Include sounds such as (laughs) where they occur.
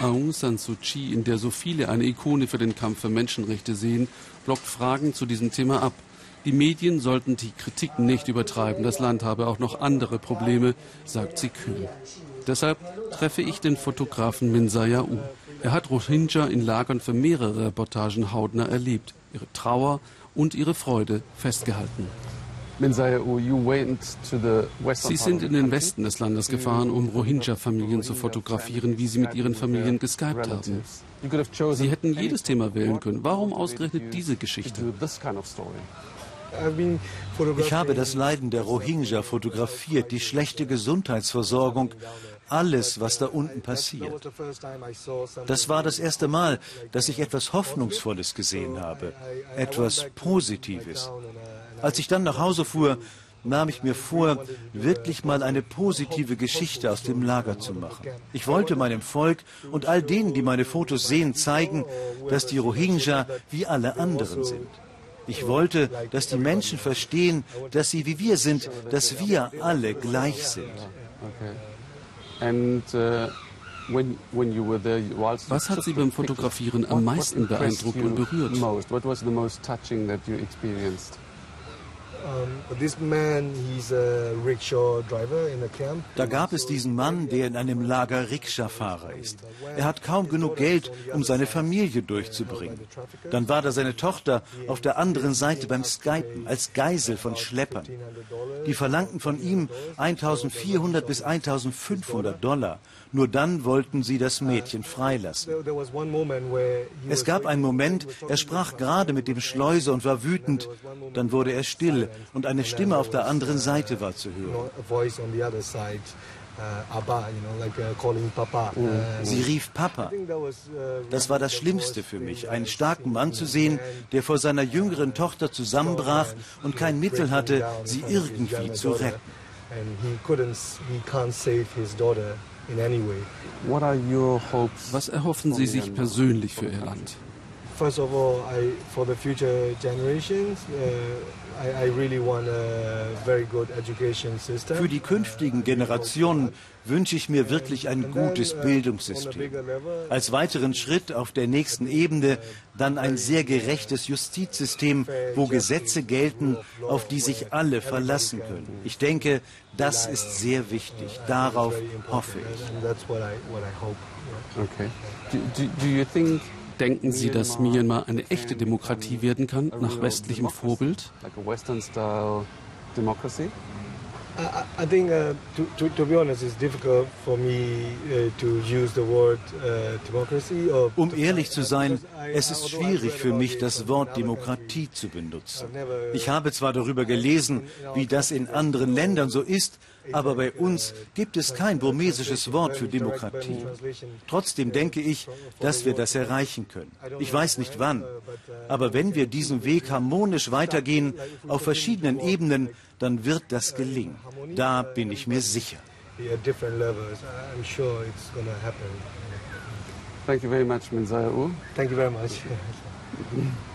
Aung San Suu Kyi, in der so viele eine Ikone für den Kampf für Menschenrechte sehen, blockt Fragen zu diesem Thema ab. Die Medien sollten die Kritik nicht übertreiben. Das Land habe auch noch andere Probleme, sagt sie kühl. Deshalb treffe ich den Fotografen Minsaya U. Er hat Rohingya in Lagern für mehrere Reportagen hautnah erlebt, ihre Trauer und ihre Freude festgehalten. Sie sind in den Westen des Landes gefahren, um Rohingya-Familien zu fotografieren, wie sie mit ihren Familien geskypt haben. Sie hätten jedes Thema wählen können. Warum ausgerechnet diese Geschichte? Ich habe das Leiden der Rohingya fotografiert, die schlechte Gesundheitsversorgung, alles, was da unten passiert. Das war das erste Mal, dass ich etwas Hoffnungsvolles gesehen habe, etwas Positives. Als ich dann nach Hause fuhr, nahm ich mir vor, wirklich mal eine positive Geschichte aus dem Lager zu machen. Ich wollte meinem Volk und all denen, die meine Fotos sehen, zeigen, dass die Rohingya wie alle anderen sind. Ich wollte, dass die Menschen verstehen, dass sie wie wir sind, dass wir alle gleich sind. Was hat Sie beim Fotografieren am meisten beeindruckt und berührt? Da gab es diesen Mann, der in einem Lager Rikscha-Fahrer ist. Er hat kaum genug Geld, um seine Familie durchzubringen. Dann war da seine Tochter auf der anderen Seite beim Skypen als Geisel von Schleppern. Die verlangten von ihm 1400 bis 1500 Dollar. Nur dann wollten sie das Mädchen freilassen. Es gab einen Moment, er sprach gerade mit dem Schleuser und war wütend. Dann wurde er still und eine Stimme auf der anderen Seite war zu hören. Sie rief Papa. Das war das Schlimmste für mich, einen starken Mann zu sehen, der vor seiner jüngeren Tochter zusammenbrach und kein Mittel hatte, sie irgendwie zu retten. Was erhoffen Sie sich persönlich für Ihr Land? First of all, I, for the future generations, uh, für die künftigen Generationen wünsche ich mir wirklich ein gutes uh, Bildungssystem. Als weiteren Schritt auf der nächsten Ebene dann ein sehr gerechtes Justizsystem, wo Gesetze gelten, auf die sich alle verlassen können. Ich denke, das ist sehr wichtig. Darauf hoffe ich. Okay. Do, do, do you think Denken Sie, dass Myanmar eine echte Demokratie werden kann, nach westlichem Vorbild? I think, uh, to, to, to, be honest, it's difficult for me uh, to use the word uh, democracy. um ehrlich zu sein, es ist schwierig für mich, das Wort Demokratie zu benutzen. Ich habe zwar darüber gelesen, wie das in anderen Ländern so ist, aber bei uns gibt es kein burmesisches Wort für Demokratie. Trotzdem denke ich, dass wir das erreichen können. Ich weiß nicht wann, aber wenn wir diesen Weg harmonisch weitergehen, auf verschiedenen Ebenen, dann wird das gelingen. Da bin ich mir sicher. Thank you very much, Minzaya U. Thank you very much. (laughs)